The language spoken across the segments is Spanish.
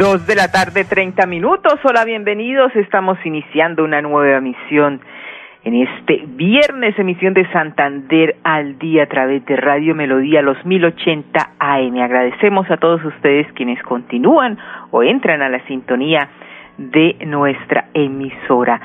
Dos de la tarde, treinta minutos. Hola, bienvenidos. Estamos iniciando una nueva misión en este viernes, emisión de Santander al día a través de Radio Melodía, los 1080 AM. Agradecemos a todos ustedes quienes continúan o entran a la sintonía de nuestra emisora.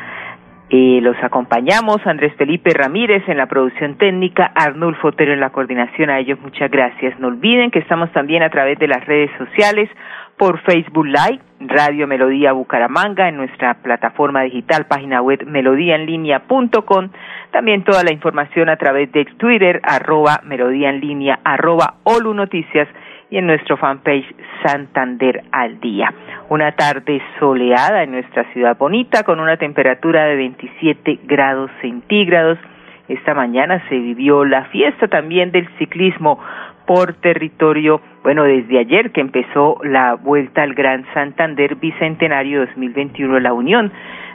Eh, los acompañamos Andrés Felipe Ramírez en la producción técnica, Arnulfo Otero en la coordinación. A ellos muchas gracias. No olviden que estamos también a través de las redes sociales por Facebook Live, Radio Melodía Bucaramanga, en nuestra plataforma digital, página web melodíaenlínea.com. También toda la información a través de Twitter, arroba melodía arroba Olu Noticias y en nuestro fanpage Santander al Día. Una tarde soleada en nuestra ciudad bonita con una temperatura de 27 grados centígrados. Esta mañana se vivió la fiesta también del ciclismo por territorio, bueno, desde ayer que empezó la vuelta al Gran Santander Bicentenario 2021, la unión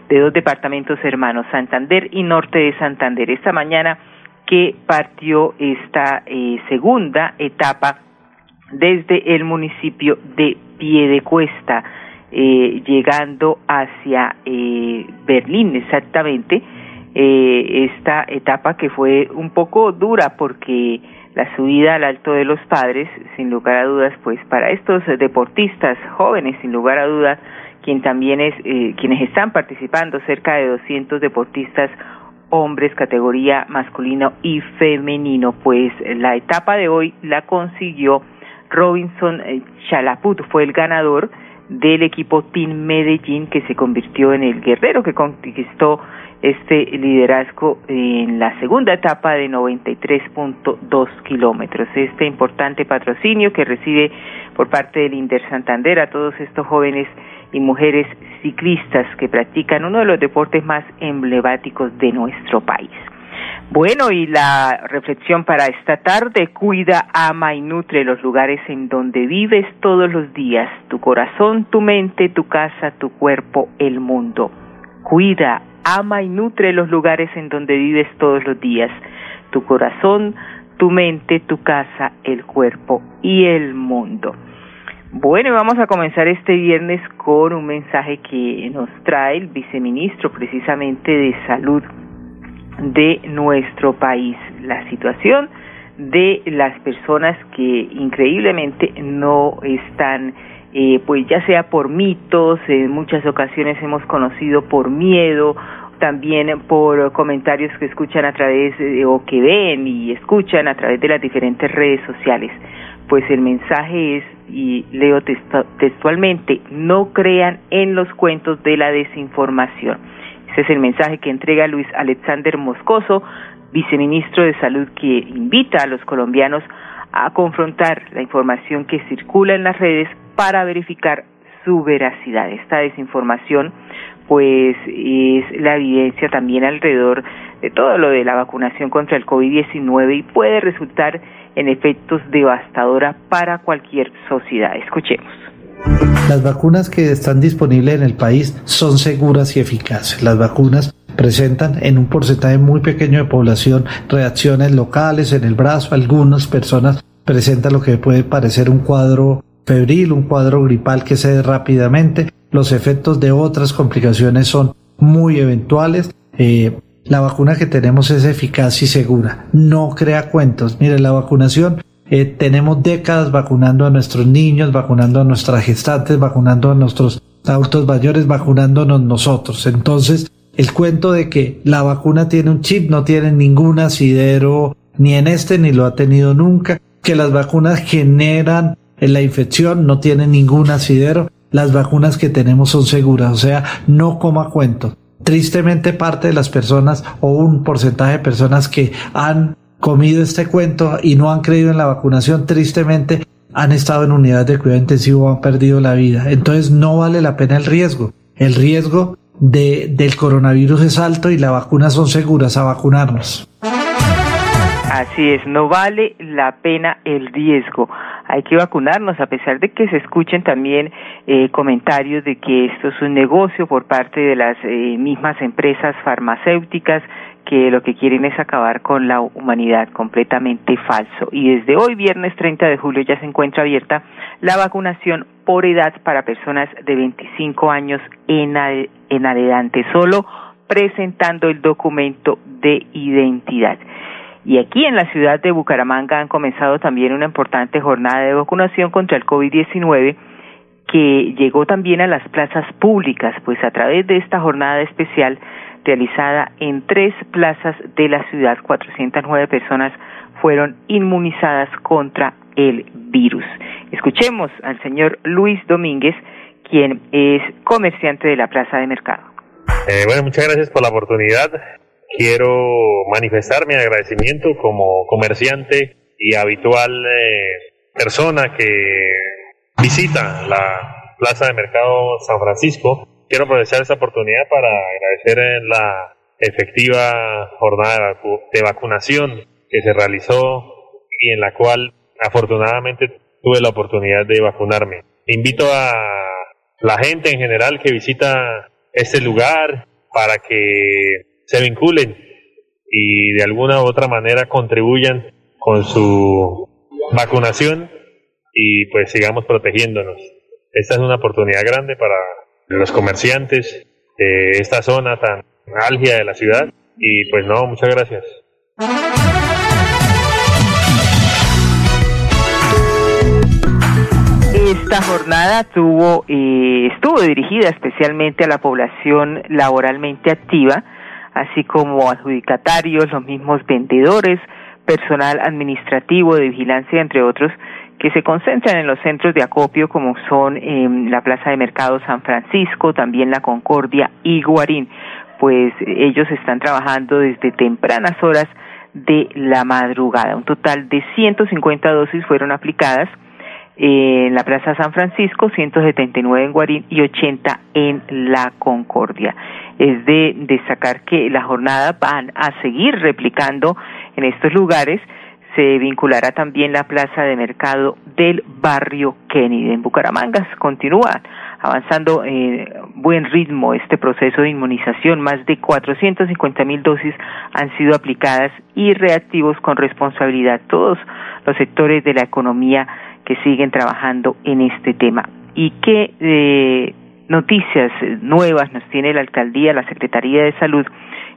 de dos departamentos hermanos, Santander y Norte de Santander. Esta mañana que partió esta eh, segunda etapa desde el municipio de Piedecuesta, eh, llegando hacia eh, Berlín exactamente, eh, esta etapa que fue un poco dura porque la subida al Alto de los Padres, sin lugar a dudas, pues para estos deportistas jóvenes, sin lugar a dudas, quien también es, eh, quienes están participando, cerca de 200 deportistas hombres, categoría masculino y femenino, pues la etapa de hoy la consiguió Robinson eh, Chalaput, fue el ganador del equipo Team Medellín que se convirtió en el guerrero que conquistó este liderazgo en la segunda etapa de 93.2 kilómetros. Este importante patrocinio que recibe por parte del Inder Santander a todos estos jóvenes y mujeres ciclistas que practican uno de los deportes más emblemáticos de nuestro país. Bueno, y la reflexión para esta tarde, cuida, ama y nutre los lugares en donde vives todos los días, tu corazón, tu mente, tu casa, tu cuerpo, el mundo. Cuida, ama y nutre los lugares en donde vives todos los días, tu corazón, tu mente, tu casa, el cuerpo y el mundo. Bueno, vamos a comenzar este viernes con un mensaje que nos trae el viceministro precisamente de salud de nuestro país, la situación de las personas que increíblemente no están eh, pues ya sea por mitos, en muchas ocasiones hemos conocido por miedo, también por comentarios que escuchan a través o que ven y escuchan a través de las diferentes redes sociales. Pues el mensaje es, y leo textualmente, no crean en los cuentos de la desinformación. Ese es el mensaje que entrega Luis Alexander Moscoso, viceministro de Salud, que invita a los colombianos a confrontar la información que circula en las redes para verificar su veracidad. Esta desinformación pues es la evidencia también alrededor de todo lo de la vacunación contra el COVID-19 y puede resultar en efectos devastadora para cualquier sociedad. Escuchemos. Las vacunas que están disponibles en el país son seguras y eficaces. Las vacunas presentan en un porcentaje muy pequeño de población reacciones locales en el brazo. Algunas personas presentan lo que puede parecer un cuadro febril, un cuadro gripal que cede rápidamente. Los efectos de otras complicaciones son muy eventuales. Eh, la vacuna que tenemos es eficaz y segura. No crea cuentos. Mire, la vacunación, eh, tenemos décadas vacunando a nuestros niños, vacunando a nuestras gestantes, vacunando a nuestros adultos mayores, vacunándonos nosotros. Entonces, el cuento de que la vacuna tiene un chip no tiene ningún asidero ni en este ni lo ha tenido nunca, que las vacunas generan la infección, no tiene ningún asidero, las vacunas que tenemos son seguras, o sea, no coma cuento. Tristemente parte de las personas o un porcentaje de personas que han comido este cuento y no han creído en la vacunación, tristemente han estado en unidades de cuidado intensivo o han perdido la vida. Entonces no vale la pena el riesgo. El riesgo de, del coronavirus es alto y las vacunas son seguras a vacunarnos. Así es, no vale la pena el riesgo. Hay que vacunarnos, a pesar de que se escuchen también eh, comentarios de que esto es un negocio por parte de las eh, mismas empresas farmacéuticas que lo que quieren es acabar con la humanidad, completamente falso. Y desde hoy, viernes 30 de julio, ya se encuentra abierta la vacunación por edad para personas de 25 años en, adelante, solo presentando el documento de identidad. Y aquí en la ciudad de Bucaramanga han comenzado también una importante jornada de vacunación contra el COVID-19 que llegó también a las plazas públicas, pues a través de esta jornada especial realizada en tres plazas de la ciudad, 409 personas fueron inmunizadas contra el virus. Escuchemos al señor Luis Domínguez, quien es comerciante de la plaza de mercado. Eh, bueno, muchas gracias por la oportunidad quiero manifestar mi agradecimiento como comerciante y habitual eh, persona que visita la Plaza de Mercado San Francisco. Quiero aprovechar esta oportunidad para agradecer eh, la efectiva jornada de vacunación que se realizó y en la cual afortunadamente tuve la oportunidad de vacunarme. Invito a la gente en general que visita este lugar para que se vinculen y de alguna u otra manera contribuyan con su vacunación y pues sigamos protegiéndonos. Esta es una oportunidad grande para los comerciantes de esta zona tan álgida de la ciudad y pues no, muchas gracias. Esta jornada tuvo, eh, estuvo dirigida especialmente a la población laboralmente activa, así como adjudicatarios, los mismos vendedores, personal administrativo de vigilancia, entre otros, que se concentran en los centros de acopio como son em, la Plaza de Mercado San Francisco, también la Concordia y Guarín, pues ellos están trabajando desde tempranas horas de la madrugada. Un total de 150 dosis fueron aplicadas en la Plaza San Francisco, 179 en Guarín y 80 en La Concordia. Es de destacar que la jornada van a seguir replicando en estos lugares. Se vinculará también la plaza de mercado del barrio Kennedy en Bucaramanga. Continúa avanzando en buen ritmo este proceso de inmunización. Más de 450 mil dosis han sido aplicadas y reactivos con responsabilidad todos los sectores de la economía que siguen trabajando en este tema. ¿Y qué eh, noticias nuevas nos tiene la alcaldía, la Secretaría de Salud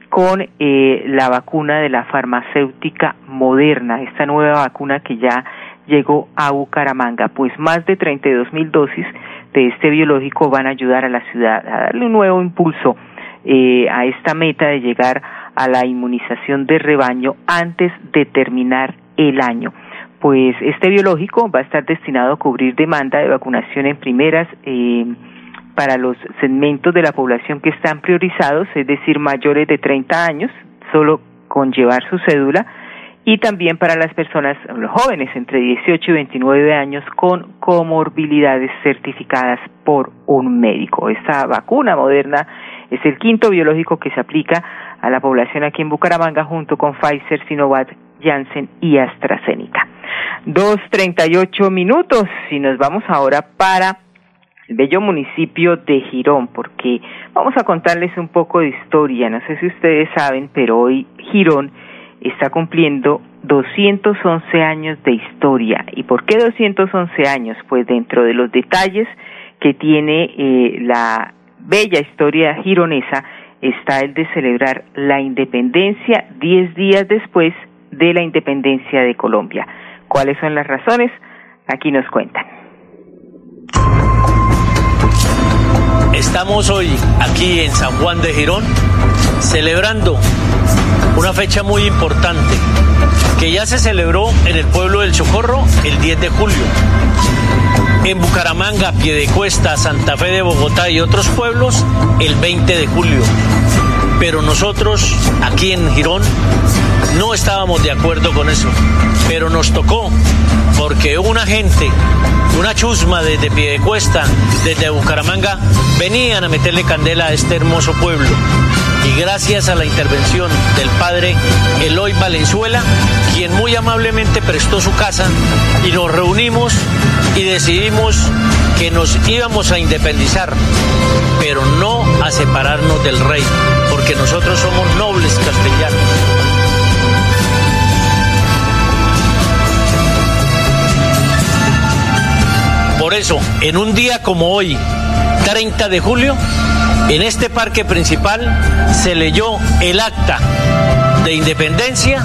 con eh, la vacuna de la farmacéutica moderna, esta nueva vacuna que ya llegó a Bucaramanga? Pues más de 32 mil dosis de este biológico van a ayudar a la ciudad a darle un nuevo impulso eh, a esta meta de llegar a la inmunización de rebaño antes de terminar el año pues este biológico va a estar destinado a cubrir demanda de vacunación en primeras eh, para los segmentos de la población que están priorizados, es decir, mayores de 30 años, solo con llevar su cédula, y también para las personas, los jóvenes entre 18 y 29 años con comorbilidades certificadas por un médico. Esta vacuna moderna es el quinto biológico que se aplica a la población aquí en Bucaramanga junto con Pfizer, Sinovac, Janssen y AstraZeneca. Dos treinta y ocho minutos y nos vamos ahora para el bello municipio de Girón, porque vamos a contarles un poco de historia. No sé si ustedes saben, pero hoy Girón está cumpliendo 211 años de historia. ¿Y por qué 211 años? Pues dentro de los detalles que tiene eh, la bella historia gironesa está el de celebrar la independencia diez días después de la independencia de Colombia. ¿Cuáles son las razones? Aquí nos cuentan. Estamos hoy aquí en San Juan de Girón celebrando una fecha muy importante que ya se celebró en el pueblo del Chocorro el 10 de julio. En Bucaramanga, Piedecuesta, Santa Fe de Bogotá y otros pueblos el 20 de julio. Pero nosotros aquí en Girón no estábamos de acuerdo con eso, pero nos tocó porque una gente, una chusma desde Piedecuesta, desde Bucaramanga, venían a meterle candela a este hermoso pueblo. Y gracias a la intervención del padre Eloy Valenzuela, quien muy amablemente prestó su casa y nos reunimos y decidimos que nos íbamos a independizar, pero no a separarnos del rey, porque nosotros somos nobles castellanos. Por eso, en un día como hoy, 30 de julio, en este parque principal se leyó el acta de independencia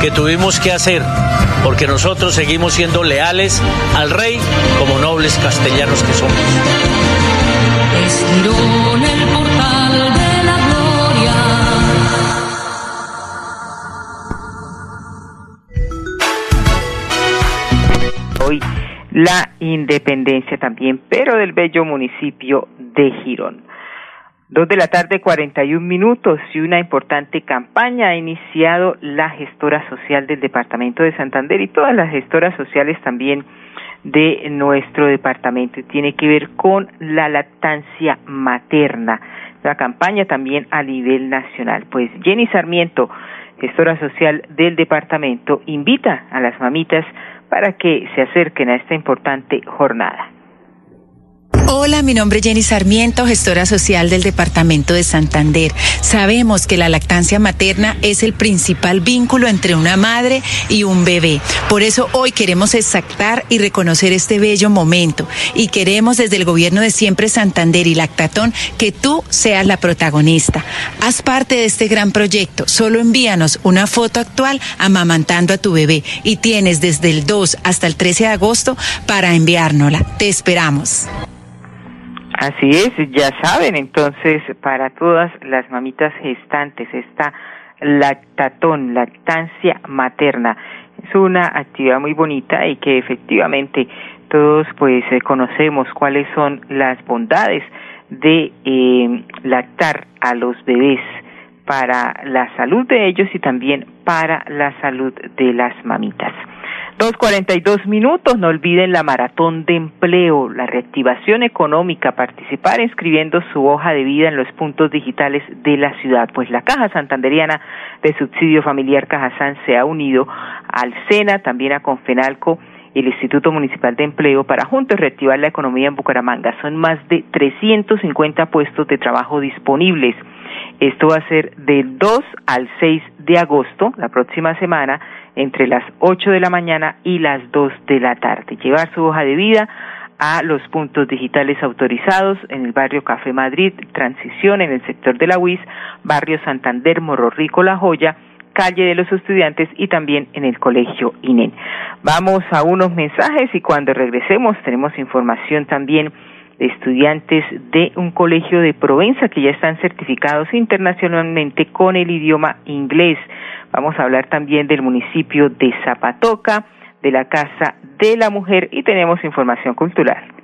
que tuvimos que hacer, porque nosotros seguimos siendo leales al rey como nobles castellanos que somos. La independencia también, pero del bello municipio de Girón. Dos de la tarde, 41 minutos y una importante campaña ha iniciado la gestora social del Departamento de Santander y todas las gestoras sociales también de nuestro departamento. Tiene que ver con la lactancia materna. La campaña también a nivel nacional. Pues Jenny Sarmiento, gestora social del departamento, invita a las mamitas para que se acerquen a esta importante jornada. Hola, mi nombre es Jenny Sarmiento, gestora social del Departamento de Santander. Sabemos que la lactancia materna es el principal vínculo entre una madre y un bebé. Por eso hoy queremos exactar y reconocer este bello momento y queremos desde el gobierno de siempre Santander y Lactatón que tú seas la protagonista. Haz parte de este gran proyecto. Solo envíanos una foto actual amamantando a tu bebé y tienes desde el 2 hasta el 13 de agosto para enviárnosla. Te esperamos. Así es, ya saben, entonces para todas las mamitas gestantes, esta lactatón, lactancia materna, es una actividad muy bonita y que efectivamente todos pues eh, conocemos cuáles son las bondades de eh, lactar a los bebés para la salud de ellos y también para la salud de las mamitas. Dos cuarenta y dos minutos, no olviden la maratón de empleo, la reactivación económica, participar inscribiendo su hoja de vida en los puntos digitales de la ciudad, pues la Caja Santanderiana de Subsidio Familiar Cajazán se ha unido al SENA, también a Confenalco, el Instituto Municipal de Empleo para juntos reactivar la economía en Bucaramanga. Son más de 350 puestos de trabajo disponibles. Esto va a ser del 2 al 6 de agosto, la próxima semana, entre las 8 de la mañana y las 2 de la tarde. Llevar su hoja de vida a los puntos digitales autorizados en el barrio Café Madrid, Transición en el sector de la UIS, barrio Santander, Morro Rico, La Joya, calle de los estudiantes y también en el colegio INEN. Vamos a unos mensajes y cuando regresemos tenemos información también de estudiantes de un colegio de Provenza que ya están certificados internacionalmente con el idioma inglés. Vamos a hablar también del municipio de Zapatoca, de la Casa de la Mujer y tenemos información cultural.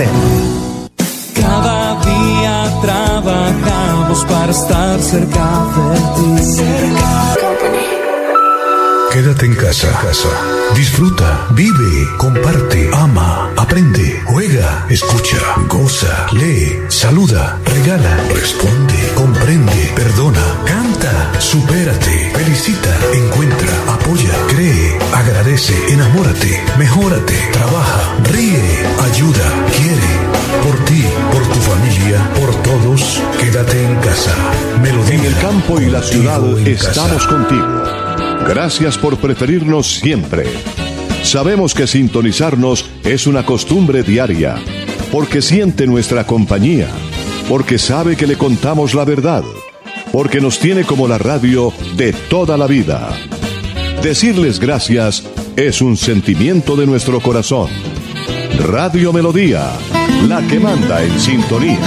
Cada día trabajamos para estar cerca de ti. Quédate en casa, casa. Disfruta, vive, comparte, ama, aprende, juega, escucha, goza, lee, saluda, regala, responde, comprende, perdona, canta, supérate, felicita, encuentra, apoya, cree, agradece, enamórate, mejórate, trabaja, ríe, ayuda, quiere. Por ti, por tu familia, por todos, quédate en casa. Melodía. En el campo y la ciudad estamos casa. contigo. Gracias por preferirnos siempre. Sabemos que sintonizarnos es una costumbre diaria, porque siente nuestra compañía, porque sabe que le contamos la verdad, porque nos tiene como la radio de toda la vida. Decirles gracias es un sentimiento de nuestro corazón. Radio Melodía, la que manda en sintonía.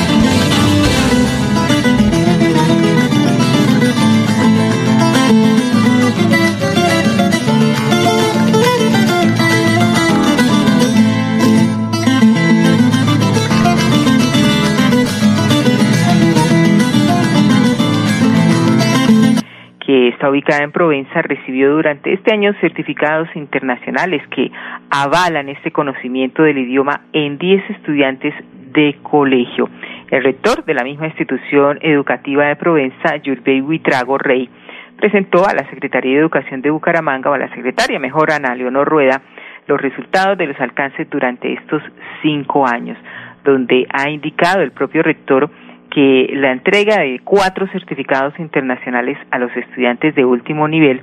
Ubicada en Provenza, recibió durante este año certificados internacionales que avalan este conocimiento del idioma en 10 estudiantes de colegio. El rector de la misma institución educativa de Provenza, Yurbey Huitrago Rey, presentó a la Secretaría de Educación de Bucaramanga, o a la secretaria mejor, Ana Leonor Rueda, los resultados de los alcances durante estos cinco años, donde ha indicado el propio rector que la entrega de cuatro certificados internacionales a los estudiantes de último nivel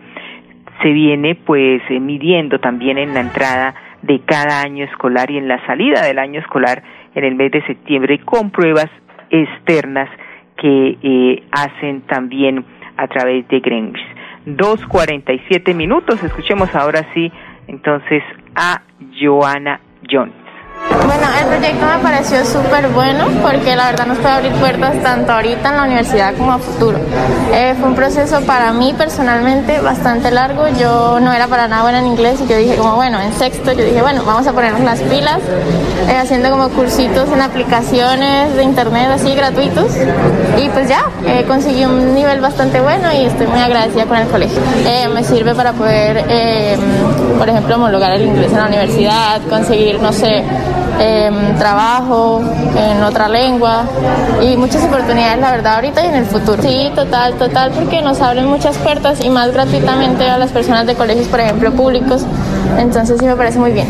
se viene pues eh, midiendo también en la entrada de cada año escolar y en la salida del año escolar en el mes de septiembre con pruebas externas que eh, hacen también a través de Greenwich. 2.47 minutos, escuchemos ahora sí entonces a Joana Jones. Bueno, el proyecto me pareció súper bueno porque la verdad nos puede abrir puertas tanto ahorita en la universidad como a futuro. Eh, fue un proceso para mí personalmente bastante largo. Yo no era para nada buena en inglés y yo dije como bueno, en sexto yo dije bueno, vamos a ponernos las pilas eh, haciendo como cursitos en aplicaciones de internet así gratuitos y pues ya, eh, conseguí un nivel bastante bueno y estoy muy agradecida con el colegio. Me sirve para poder, por ejemplo, homologar el inglés en la universidad, conseguir, no sé, em, trabajo en otra lengua y muchas oportunidades, la verdad, ahorita y en el futuro. Sí, total, total, porque nos abren muchas puertas y más gratuitamente a las personas de colegios, por ejemplo, públicos. Entonces sí me parece muy bien.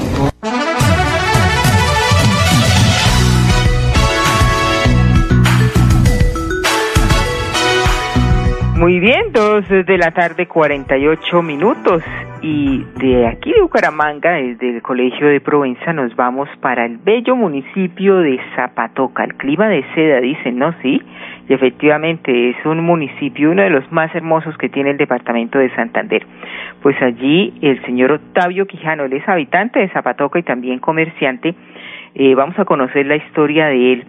Muy bien, dos de la tarde, 48 minutos. Y de aquí de Bucaramanga, desde el Colegio de Provenza, nos vamos para el bello municipio de Zapatoca. El clima de seda, dicen, ¿no? Sí. Y efectivamente es un municipio, uno de los más hermosos que tiene el departamento de Santander. Pues allí el señor Octavio Quijano, él es habitante de Zapatoca y también comerciante. Eh, vamos a conocer la historia de él,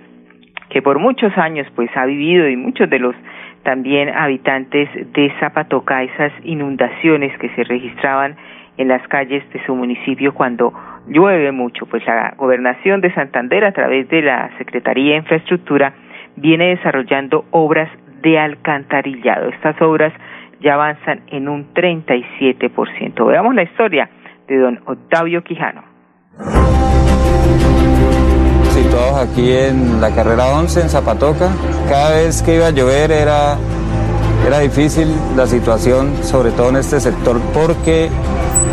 que por muchos años pues ha vivido y muchos de los también habitantes de Zapatoca esas inundaciones que se registraban en las calles de su municipio cuando llueve mucho. Pues la gobernación de Santander a través de la Secretaría de Infraestructura viene desarrollando obras de alcantarillado. Estas obras ya avanzan en un 37%. Veamos la historia de don Octavio Quijano. situados aquí en la carrera 11 en Zapatoca. Cada vez que iba a llover era Era difícil la situación, sobre todo en este sector, porque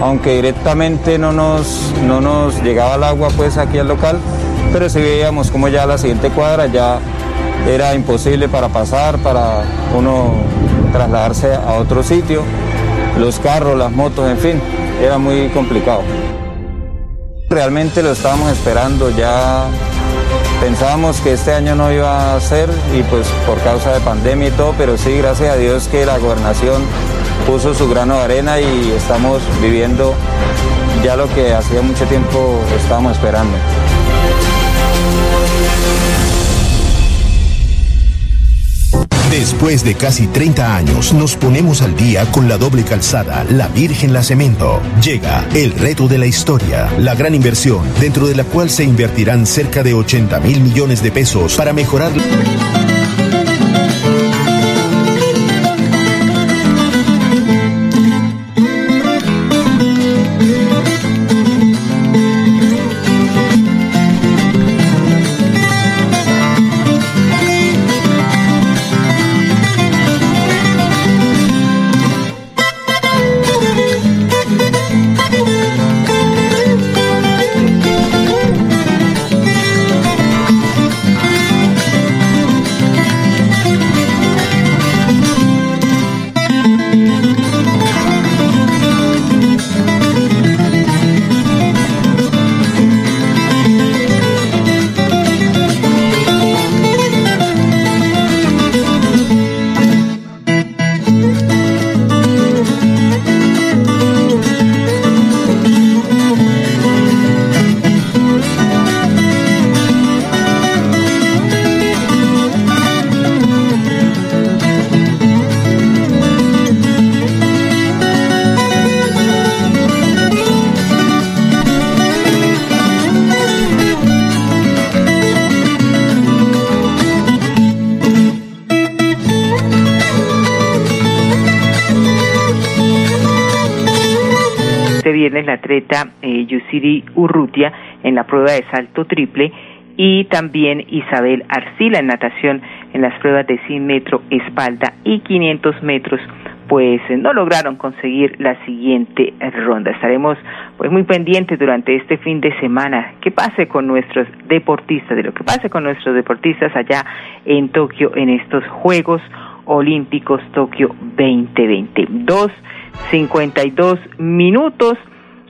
aunque directamente no nos, no nos llegaba el agua pues aquí al local, pero si veíamos como ya la siguiente cuadra ya era imposible para pasar, para uno trasladarse a otro sitio, los carros, las motos, en fin, era muy complicado. Realmente lo estábamos esperando, ya pensábamos que este año no iba a ser y pues por causa de pandemia y todo, pero sí, gracias a Dios que la gobernación puso su grano de arena y estamos viviendo ya lo que hacía mucho tiempo estábamos esperando. Después de casi 30 años, nos ponemos al día con la doble calzada La Virgen La Cemento. Llega el reto de la historia, la gran inversión, dentro de la cual se invertirán cerca de 80 mil millones de pesos para mejorar. la Yusiri Urrutia en la prueba de salto triple y también Isabel Arcila en natación en las pruebas de 100 metros espalda y 500 metros pues eh, no lograron conseguir la siguiente ronda. Estaremos pues muy pendientes durante este fin de semana qué pase con nuestros deportistas, de lo que pase con nuestros deportistas allá en Tokio en estos Juegos Olímpicos Tokio 2020. Dos cincuenta y dos minutos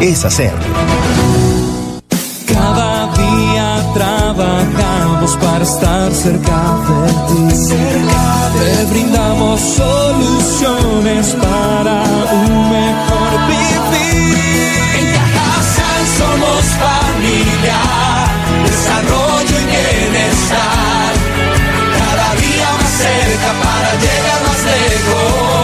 es hacer. Cada día trabajamos para estar cerca de ti. Cerca Te brindamos soluciones para un mejor vivir. En Cajasal somos familia, desarrollo y bienestar. Cada día más cerca para llegar más lejos.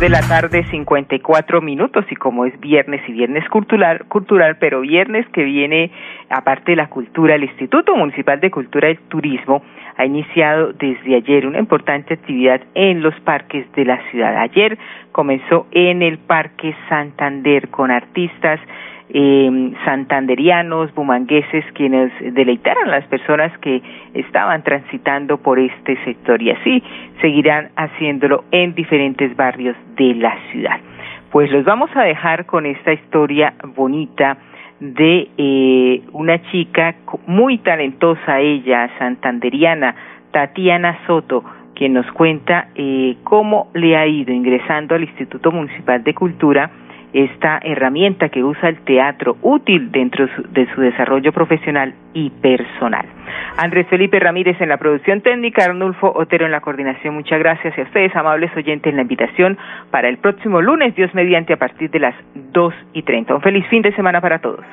De la tarde, 54 minutos, y como es viernes y viernes cultural, cultural, pero viernes que viene, aparte de la cultura, el Instituto Municipal de Cultura y Turismo ha iniciado desde ayer una importante actividad en los parques de la ciudad. Ayer comenzó en el Parque Santander con artistas eh, santanderianos, bumangueses, quienes deleitaron a las personas que estaban transitando por este sector y así seguirán haciéndolo en diferentes barrios de la ciudad. Pues los vamos a dejar con esta historia bonita de eh, una chica muy talentosa, ella, santanderiana, Tatiana Soto, quien nos cuenta eh, cómo le ha ido ingresando al Instituto Municipal de Cultura esta herramienta que usa el teatro útil dentro de su desarrollo profesional y personal. Andrés Felipe Ramírez en la producción técnica, Arnulfo Otero en la coordinación. Muchas gracias a ustedes, amables oyentes, en la invitación para el próximo lunes, Dios mediante, a partir de las 2 y 30. Un feliz fin de semana para todos.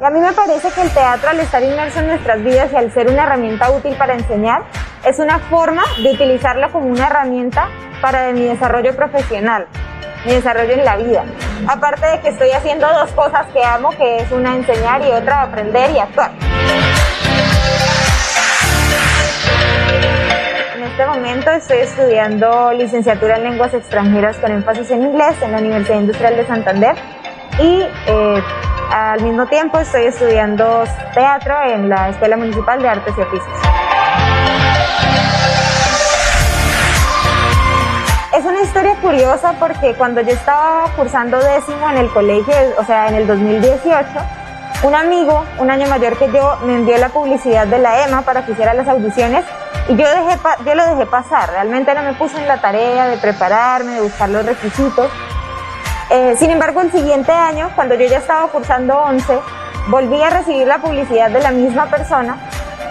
Y a mí me parece que el teatro, al estar inmerso en nuestras vidas y al ser una herramienta útil para enseñar, es una forma de utilizarlo como una herramienta para mi desarrollo profesional mi desarrollo en la vida. Aparte de que estoy haciendo dos cosas que amo, que es una enseñar y otra aprender y actuar. En este momento estoy estudiando licenciatura en lenguas extranjeras con énfasis en inglés en la Universidad Industrial de Santander y eh, al mismo tiempo estoy estudiando teatro en la Escuela Municipal de Artes y Oficios. Es una historia curiosa porque cuando yo estaba cursando décimo en el colegio, o sea, en el 2018, un amigo, un año mayor que yo, me envió la publicidad de la EMA para que hiciera las audiciones y yo, dejé yo lo dejé pasar. Realmente no me puse en la tarea de prepararme, de buscar los requisitos. Eh, sin embargo, el siguiente año, cuando yo ya estaba cursando 11, volví a recibir la publicidad de la misma persona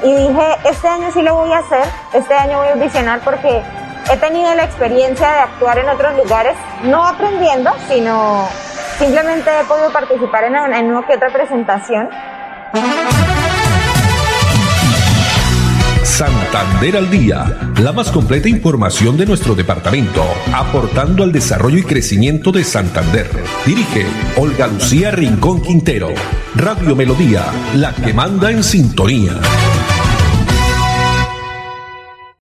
y dije, este año sí lo voy a hacer, este año voy a audicionar porque he tenido la experiencia de actuar en otros lugares, no aprendiendo, sino simplemente he podido participar en en una que otra presentación. Santander al Día, la más completa información de nuestro departamento, aportando al desarrollo y crecimiento de Santander. Dirige Olga Lucía Rincón Quintero. Radio Melodía, la que manda en sintonía.